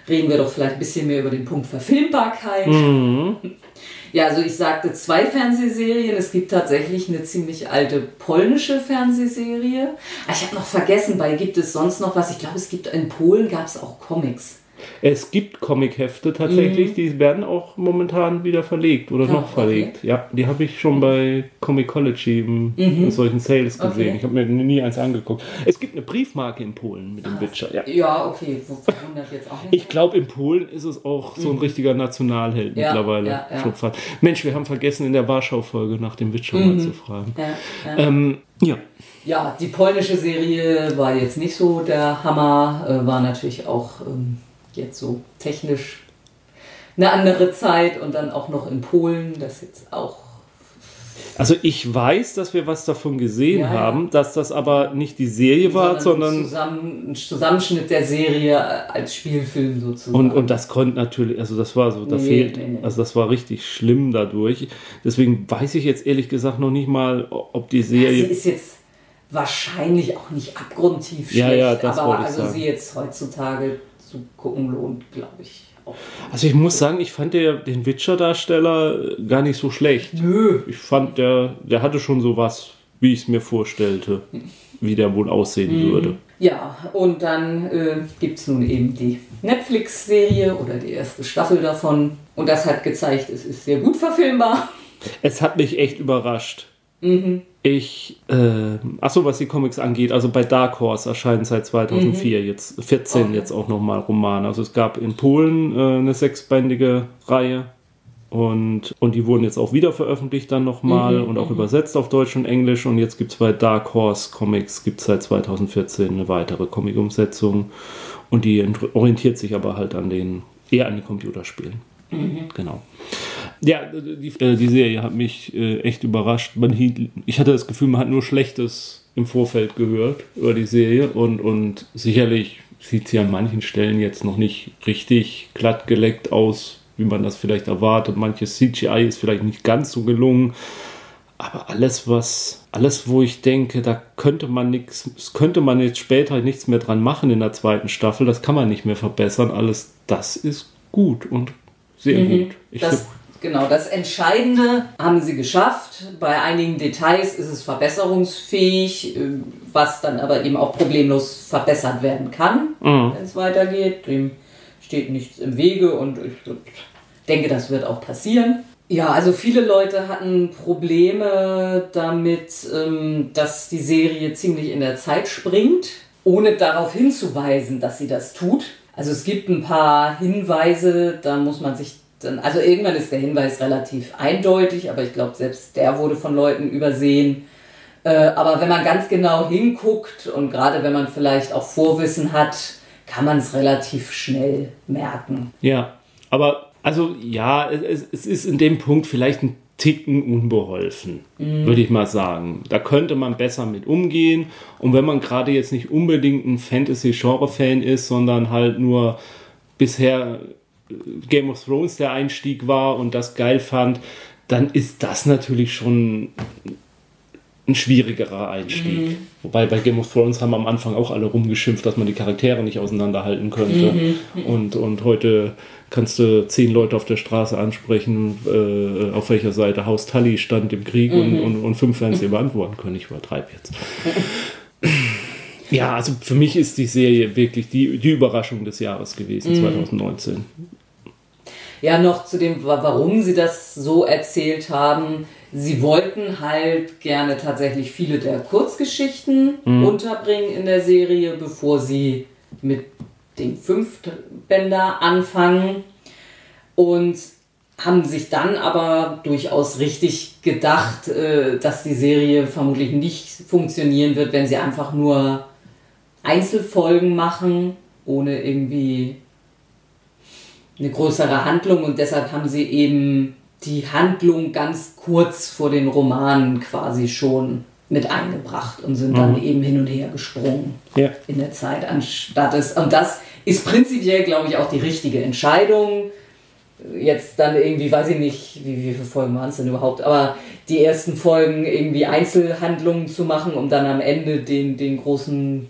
Reden wir doch vielleicht ein bisschen mehr über den Punkt Verfilmbarkeit. Mhm. Ja, also ich sagte zwei Fernsehserien. Es gibt tatsächlich eine ziemlich alte polnische Fernsehserie. Ah, Ich habe noch vergessen, bei gibt es sonst noch was? Ich glaube, es gibt in Polen gab es auch Comics. Es gibt Comichefte tatsächlich, die werden auch momentan wieder verlegt oder Ah, noch verlegt. Ja, die habe ich schon bei Comicology im, in solchen Sales gesehen. Okay. Ich habe mir nie eins angeguckt. Es gibt eine Briefmarke in Polen mit dem Witcher. Ja. Ja, okay, wo- verwundert jetzt auch nicht. Ich glaube, in Polen ist es auch so ein richtiger Nationalheld Mhm. Ja, mittlerweile. ja, ja. Mensch, wir haben vergessen, in der Warschau-Folge nach dem Witcher Mhm. mal zu fragen. ja, ja. Ähm, ja. ja, die polnische Serie war jetzt nicht so der Hammer, äh, war natürlich auch ähm, jetzt so technisch eine andere Zeit und dann auch noch in Polen, das jetzt auch Also ich weiß, dass wir was davon gesehen Ja, ja. haben, dass das aber nicht die Serie war, sondern zusammen, ein Zusammenschnitt der Serie als Spielfilm sozusagen. Und, und das konnte natürlich, also das war so, da Nee, fehlt, nee, nee. also das war richtig schlimm dadurch. Deswegen weiß ich jetzt ehrlich gesagt noch nicht mal, ob die sie Serie. ist jetzt wahrscheinlich auch nicht abgrundtief schlecht, Ja, ja, das aber also sagen. sie jetzt heutzutage zu gucken lohnt, glaube ich, Also ich muss sagen, ich fand der, den Witcher-Darsteller gar nicht so schlecht. Nö. Ich fand, der, der hatte schon so was, wie ich es mir vorstellte, wie der wohl aussehen Mhm. würde. Ja, und dann äh, gibt es nun eben die Netflix-Serie oder die erste Staffel davon. Und das hat gezeigt, es ist sehr gut verfilmbar. Es hat mich echt überrascht. Ich, äh, achso, was die Comics angeht, also bei Dark Horse erscheinen seit 2004 jetzt, 14 Okay. jetzt auch nochmal Romane. Also es gab in Polen äh, eine sechsbändige Reihe und, und die wurden jetzt auch wieder veröffentlicht dann nochmal und auch übersetzt auf Deutsch und Englisch und jetzt gibt es bei Dark Horse Comics, gibt es seit 2014 eine weitere Comic-Umsetzung und die ent- orientiert sich aber halt an den, eher an den Computerspielen. Genau. Ja, die, äh, die Serie hat mich äh, echt überrascht. Man hielt, ich hatte das Gefühl, man hat nur Schlechtes im Vorfeld gehört über die Serie und, und sicherlich sieht sie an manchen Stellen jetzt noch nicht richtig glatt geleckt aus, wie man das vielleicht erwartet. Manches CGI ist vielleicht nicht ganz so gelungen. Aber alles, was, alles, wo ich denke, da könnte man nichts, könnte man jetzt später nichts mehr dran machen in der zweiten Staffel, das kann man nicht mehr verbessern. Alles, das ist gut und sehr gut. Ich Das, genau, das Entscheidende haben sie geschafft. Bei einigen Details ist es verbesserungsfähig, äh, was dann aber eben auch problemlos verbessert werden kann, Mhm. wenn es weitergeht. Dem steht nichts im Wege und ich denke, das wird auch passieren. Ja, also viele Leute hatten Probleme damit, ähm, dass die Serie ziemlich in der Zeit springt, ohne darauf hinzuweisen, dass sie das tut. Also es gibt ein paar Hinweise, da muss man sich dann, also irgendwann ist der Hinweis relativ eindeutig, aber ich glaube, selbst der wurde von Leuten übersehen. Äh, aber wenn man ganz genau hinguckt und gerade wenn man vielleicht auch Vorwissen hat, kann man es relativ schnell merken. Ja, aber also ja, es, es ist in dem Punkt vielleicht ein Ticken unbeholfen, würde ich mal sagen. Da könnte man besser mit umgehen. Und wenn man gerade jetzt nicht unbedingt ein Fantasy-Genre-Fan ist, sondern halt nur bisher Game of Thrones der Einstieg war und das geil fand, dann ist das natürlich schon ein schwierigerer Einstieg. Wobei bei Game of Thrones haben am Anfang auch alle rumgeschimpft, dass man die Charaktere nicht auseinanderhalten könnte. Und, und heute kannst du zehn Leute auf der Straße ansprechen, äh, auf welcher Seite Haus Tully stand im Krieg und, und, und fünf werden es dir beantworten können. Ich übertreibe jetzt. Ja, also für mich ist die Serie wirklich die, die Überraschung des Jahres gewesen, 2019. Ja, noch zu dem, wa- warum sie das so erzählt haben. Sie wollten halt gerne tatsächlich viele der Kurzgeschichten unterbringen in der Serie, bevor sie mit dem Fünftbänder anfangen. Und haben sich dann aber durchaus richtig gedacht, äh, dass die Serie vermutlich nicht funktionieren wird, wenn sie einfach nur Einzelfolgen machen, ohne irgendwie eine größere Handlung und deshalb haben sie eben die Handlung ganz kurz vor den Romanen quasi schon mit eingebracht und sind dann eben hin und her gesprungen Ja. in der Zeit, anstatt es. Und das ist prinzipiell, glaube ich, auch die richtige Entscheidung. Jetzt dann irgendwie, weiß ich nicht, wie, wie viele Folgen waren es denn überhaupt, aber die ersten Folgen irgendwie Einzelhandlungen zu machen, um dann am Ende den, den großen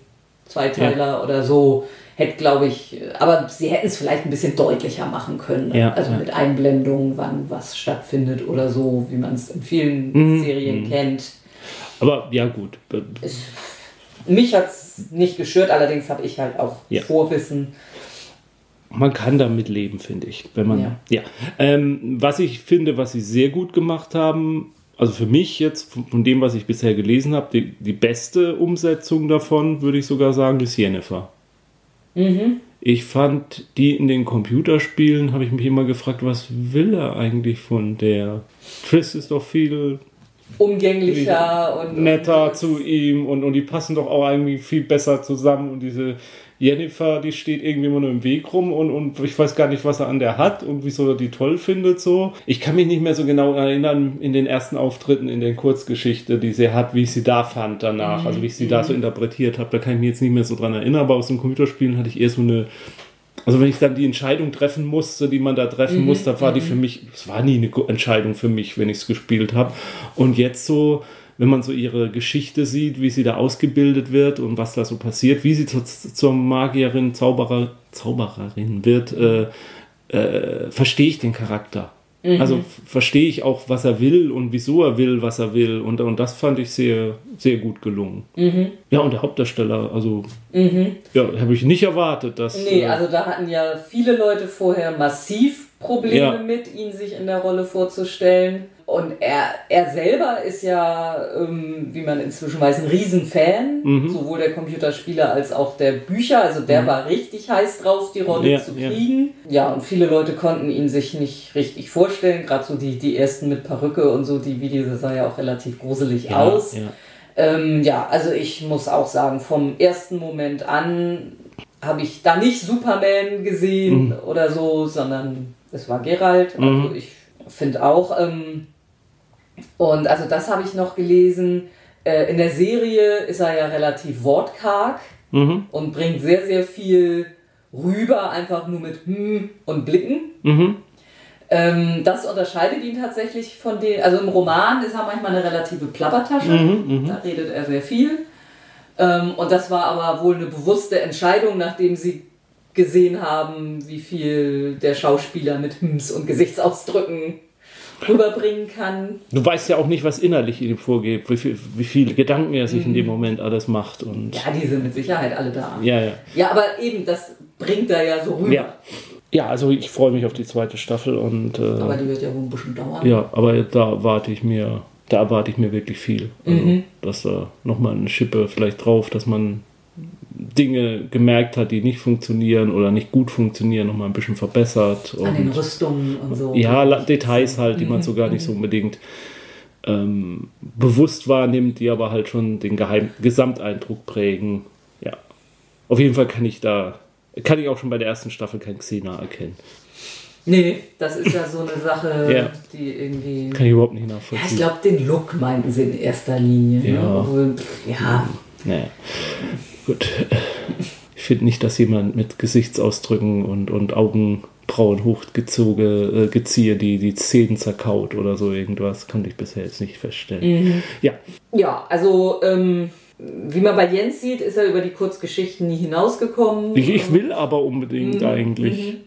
Zweiteiler oder so, hätte, glaube ich, aber sie hätten es vielleicht ein bisschen deutlicher machen können. Ja, also ja. mit Einblendungen, wann was stattfindet oder so, wie man es in vielen Mhm, Serien kennt. Aber ja, gut. Es, mich hat es nicht gestört, allerdings habe ich halt auch Ja. Vorwissen. man kann damit leben, finde ich. Wenn man, ja. Ja. Ähm, was ich finde, was sie sehr gut gemacht haben, also für mich jetzt, von dem, was ich bisher gelesen habe, die, die beste Umsetzung davon, würde ich sogar sagen, ist Jennifer. Ich fand die in den Computerspielen, habe ich mich immer gefragt, was will er eigentlich von der? Triss ist doch viel Umgänglicher und netter und, zu ihm und, und die passen doch auch irgendwie viel besser zusammen und diese Jennifer, die steht irgendwie immer nur im Weg rum und, und ich weiß gar nicht, was er an der hat und wieso er die toll findet so. Ich kann mich nicht mehr so genau erinnern in den ersten Auftritten in der Kurzgeschichte, die sie hat, wie ich sie da fand danach, also wie ich sie da so interpretiert habe, da kann ich mich jetzt nicht mehr so dran erinnern, aber aus den Computerspielen hatte ich eher so eine also wenn ich dann die Entscheidung treffen musste, die man da treffen muss, da war die für mich, es war nie eine Entscheidung für mich, wenn ich es gespielt habe. Und jetzt so, wenn man so ihre Geschichte sieht, wie sie da ausgebildet wird und was da so passiert, wie sie zur, zur Magierin, Zauberer, Zaubererin wird, äh, äh, verstehe ich den Charakter. Mhm. Also verstehe ich auch, was er will und wieso er will, was er will. Und, und das fand ich sehr, sehr gut gelungen. Mhm. Ja, und der Hauptdarsteller, also ja, habe ich nicht erwartet, dass. Nee, äh, also da hatten ja viele Leute vorher massiv Probleme Ja. mit, ihn sich in der Rolle vorzustellen. Und er, er selber ist ja, ähm, wie man inzwischen weiß, ein Riesenfan, Mhm. sowohl der Computerspieler als auch der Bücher. Also der war richtig heiß drauf, die Rolle Ja, zu ja. kriegen. Ja. und viele Leute konnten ihn sich nicht richtig vorstellen. Gerade so die, die ersten mit Perücke und so, die Videos sah ja auch relativ gruselig ja, aus. Ja. Ähm, ja, also ich muss auch sagen, vom ersten Moment an habe ich da nicht Superman gesehen oder so, sondern es war Geralt. Also Mhm. ich finde auch, ähm, und also das habe ich noch gelesen. Äh, in der Serie ist er ja relativ wortkarg Mhm. und bringt sehr, sehr viel rüber, einfach nur mit hm und Blicken. Mhm. Ähm, das unterscheidet ihn tatsächlich von den. Also im Roman ist er manchmal eine relative Plappertasche. Mhm, Da redet er sehr viel. Ähm, und das war aber wohl eine bewusste Entscheidung, nachdem sie gesehen haben, wie viel der Schauspieler mit Hms und Gesichtsausdrücken rüberbringen kann. Du weißt ja auch nicht, was innerlich in ihm vorgeht, wie, viel, wie viele Gedanken er sich in dem Moment alles macht. Und Mhm. Ja, die sind mit Sicherheit alle da. ja, ja. Ja, aber eben, das bringt er ja so rüber. Ja, ja also ich freue mich auf die zweite Staffel und äh, Aber die wird ja wohl ein bisschen dauern. ja, aber da erwarte ich mir, da erwarte ich mir wirklich viel. Also, Mhm. dass da nochmal eine Schippe vielleicht drauf, dass man Dinge gemerkt hat, die nicht funktionieren oder nicht gut funktionieren, nochmal ein bisschen verbessert. An den Und, Rüstungen und so. ja, Details halt, die Mhm. man so gar nicht so unbedingt ähm, bewusst wahrnimmt, die aber halt schon den Geheim Gesamteindruck prägen. Ja. Auf jeden Fall kann ich da, kann ich auch schon bei der ersten Staffel kein Xena erkennen. Nee, das ist ja so eine Sache, Ja. die irgendwie. Kann ich überhaupt nicht Ja, nachvollziehen. ich glaube, den Look meinten sie in erster Linie. Ja. Ne? Obwohl, ja. Naja, gut. Ich finde nicht, dass jemand mit Gesichtsausdrücken und, und Augenbrauen hochgezogen, äh, geziehe, die die Zähne zerkaut oder so irgendwas, konnte ich bisher jetzt nicht feststellen. Ja, ja, also ähm, wie man bei Jens sieht, ist er über die Kurzgeschichten nie hinausgekommen. ich, ich will aber unbedingt eigentlich.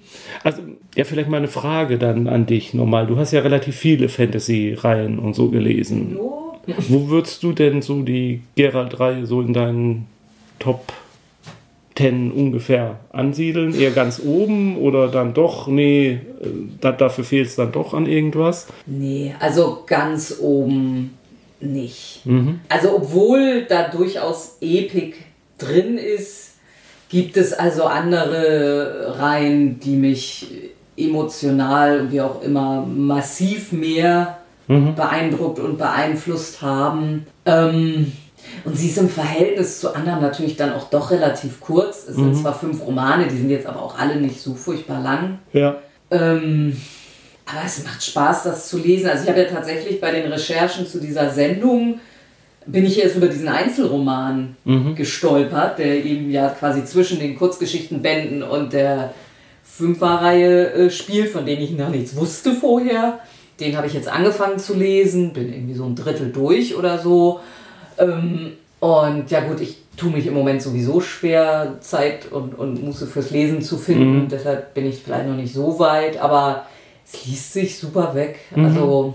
Also, ja, vielleicht mal eine Frage dann an dich nochmal. Du hast ja relativ viele Fantasy-Reihen und so gelesen. So. Wo würdest du denn so die Geralt-Reihe so in deinen Top 10 ungefähr ansiedeln? Eher ganz oben oder dann doch, nee, äh, da, dafür fehlt es dann doch an irgendwas? Nee, also ganz oben nicht. Mhm. Also obwohl da durchaus Epik drin ist, gibt es also andere Reihen, die mich emotional, wie auch immer, massiv mehr beeindruckt und beeinflusst haben. Ähm, und sie ist im Verhältnis zu anderen natürlich dann auch doch relativ kurz. Es sind zwar fünf Romane, die sind jetzt aber auch alle nicht so furchtbar lang. Ja. Ähm, aber es macht Spaß, das zu lesen. Also ich habe ja tatsächlich bei den Recherchen zu dieser Sendung bin ich erst über diesen Einzelroman gestolpert, der eben ja quasi zwischen den Kurzgeschichtenbänden und der Fünferreihe äh, spielt, von denen ich noch nichts wusste vorher. Den habe ich jetzt angefangen zu lesen, bin irgendwie so ein Drittel durch oder so. Ähm, und ja gut, ich tue mich im Moment sowieso schwer, Zeit und, und Muße fürs Lesen zu finden. Deshalb bin ich vielleicht noch nicht so weit, aber es liest sich super weg. Also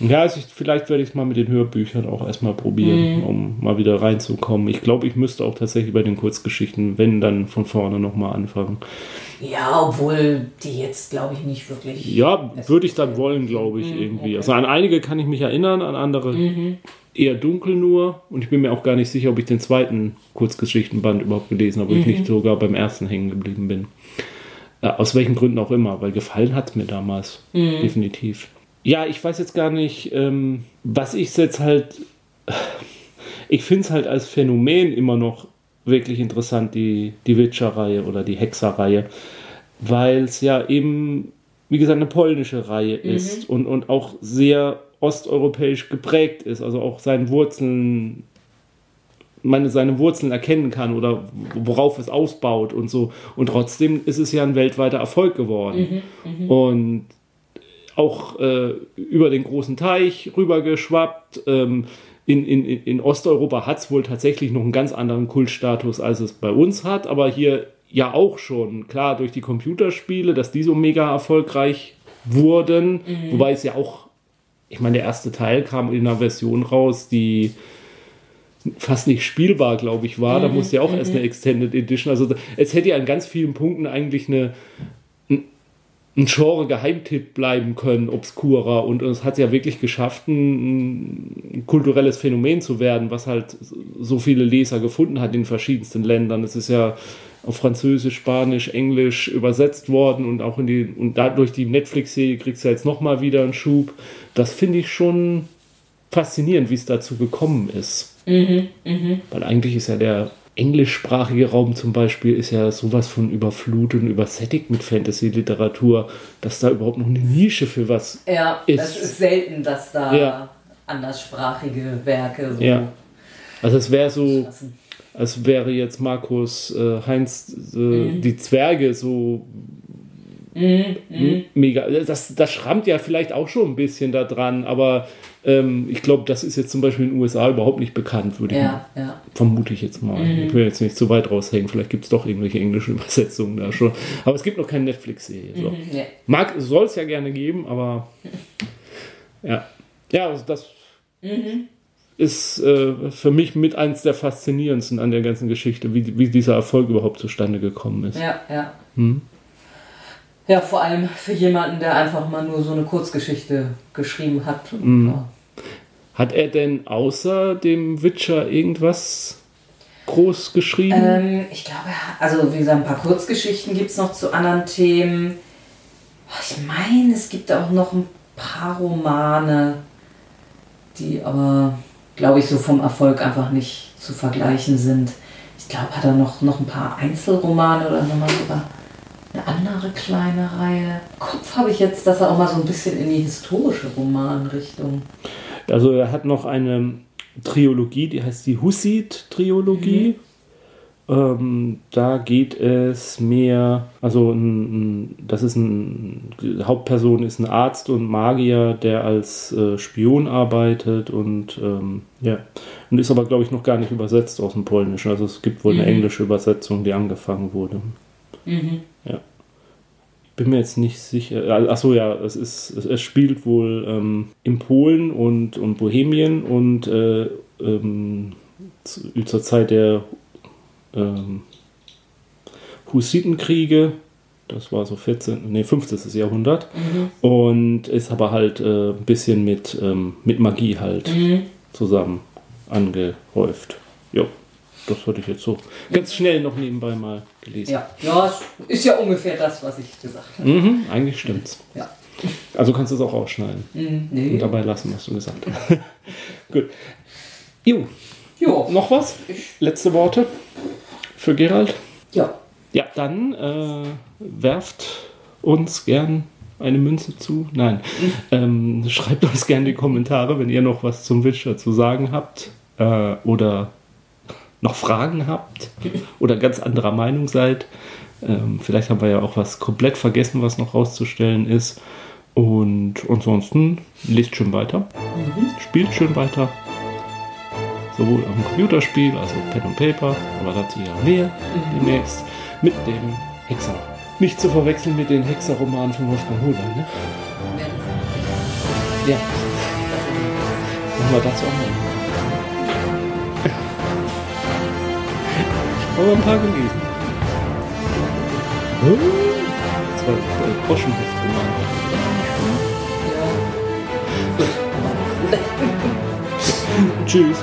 Ja, also ich, vielleicht werde ich es mal mit den Hörbüchern auch erstmal probieren, Mhm. um mal wieder reinzukommen. Ich glaube, ich müsste auch tatsächlich bei den Kurzgeschichten, wenn dann von vorne nochmal anfangen. Ja, obwohl die jetzt glaube ich nicht wirklich. Ja, würde ich dann wollen, glaube ich, irgendwie. Also an einige kann ich mich erinnern, an andere eher dunkel nur. Und ich bin mir auch gar nicht sicher, ob ich den zweiten Kurzgeschichtenband überhaupt gelesen habe, ob ich nicht sogar beim ersten hängen geblieben bin. Äh, aus welchen Gründen auch immer, weil gefallen hat es mir damals. Definitiv. Ja, ich weiß jetzt gar nicht, ähm, was ich jetzt halt. Ich finde es halt als Phänomen immer noch wirklich interessant, die, die Witcher-Reihe oder die Hexer-Reihe, weil es ja eben, wie gesagt, eine polnische Reihe ist und, und auch sehr osteuropäisch geprägt ist, also auch seinen Wurzeln, meine, seine Wurzeln erkennen kann oder worauf es ausbaut und so. Und trotzdem ist es ja ein weltweiter Erfolg geworden. Und auch äh, über den großen Teich rübergeschwappt. Ähm, in, in, in Osteuropa hat es wohl tatsächlich noch einen ganz anderen Kultstatus, als es bei uns hat, aber hier ja auch schon. Klar, durch die Computerspiele, dass die so mega erfolgreich wurden. Mhm. Wobei es ja auch, ich meine, der erste Teil kam in einer Version raus, die fast nicht spielbar, glaube ich, war. Da Mhm. musste ja auch erst eine Extended Edition. Also es hätte ja an ganz vielen Punkten eigentlich eine ein- Genre-Geheimtipp bleiben können, obskurer. Und es hat ja wirklich geschafft, ein, ein kulturelles Phänomen zu werden, was halt so viele Leser gefunden hat in verschiedensten Ländern. Es ist ja auf Französisch, Spanisch, Englisch übersetzt worden und auch in die, und dadurch die Netflix-Serie kriegst du jetzt nochmal wieder einen Schub. Das finde ich schon faszinierend, wie es dazu gekommen ist. Weil eigentlich ist ja der englischsprachige Raum zum Beispiel ist ja sowas von überflutet und übersättigt mit Fantasy-Literatur, dass da überhaupt noch eine Nische für was. Ja, Ist- es ist selten, dass da Ja. anderssprachige Werke so Ja. Also es wäre so, als wäre jetzt Markus äh, Heinz äh, die Zwerge so m- mega. Das, das schrammt ja vielleicht auch schon ein bisschen da dran, aber ähm, ich glaube, das ist jetzt zum Beispiel in den USA überhaupt nicht bekannt, würde ich Ja, ja. vermute ich jetzt mal. Ich will jetzt nicht zu weit raushängen, vielleicht gibt es doch irgendwelche englischen Übersetzungen da schon. Aber es gibt noch keine Netflix-Serie. So. ja. Mag, soll es ja gerne geben, aber ja. Ja, also das ist äh, für mich mit eins der faszinierendsten an der ganzen Geschichte, wie, wie dieser Erfolg überhaupt zustande gekommen ist. Ja, ja. Hm. Ja, vor allem für jemanden, der einfach mal nur so eine Kurzgeschichte geschrieben hat. Hm. Ja. Hat er denn außer dem Witcher irgendwas groß geschrieben? Ähm, ich glaube, er hat- also wie gesagt, ein paar Kurzgeschichten gibt es noch zu anderen Themen. Ich meine, es gibt auch noch ein paar Romane, die aber, glaube ich, so vom Erfolg einfach nicht zu vergleichen sind. Ich glaube, hat er noch, noch ein paar Einzelromane oder nochmal sogar eine andere kleine Reihe. Kopf habe ich jetzt, dass er auch mal so ein bisschen in die historische Romanrichtung. Also er hat noch eine Trilogie, die heißt die Hussit-Trilogie. Ähm, da geht es mehr, also ein, das ist ein, die Hauptperson ist ein Arzt und Magier, der als äh, Spion arbeitet und ähm, ja, und ist aber glaube ich noch gar nicht übersetzt aus dem Polnischen. Also es gibt wohl eine englische Übersetzung, die angefangen wurde. Ja. Bin mir jetzt nicht sicher. Achso, ja, es ist, es, spielt wohl ähm, in Polen und, und Bohemien und äh, ähm, zu, zur Zeit der ähm, Hussitenkriege. Das war so 14, nee, 15. Jahrhundert. Und ist aber halt äh, ein bisschen mit, ähm, mit Magie halt zusammen angehäuft. Ja, das hatte ich jetzt so ganz schnell noch nebenbei mal gelesen. Ja, ja, ist ja ungefähr das, was ich gesagt habe. Mhm, eigentlich stimmt's. Ja. Also kannst du es auch ausschneiden Mhm, nee. und dabei lassen, was du gesagt hast. Gut. Jo, Jo. noch was? Letzte Worte für Gerald? Ja. Ja, dann äh, werft uns gern eine Münze zu. Nein. Ähm, schreibt uns gerne die Kommentare, wenn ihr noch was zum Witcher zu sagen habt äh, oder noch Fragen habt oder ganz anderer Meinung seid. Ähm, vielleicht haben wir ja auch was komplett vergessen, was noch rauszustellen ist. Und ansonsten lest schön weiter, spielt schön weiter. Sowohl am Computerspiel, also Pen und Paper, aber dazu ja mehr demnächst, mit dem Hexer. Nicht zu verwechseln mit den Hexerromanen von Wolfgang Holbein, ne? Ja. Machen wir dazu auch mal. Ich habe ein paar gelesen. Oh, Das war äh, Groschenheftroman. Tschüss.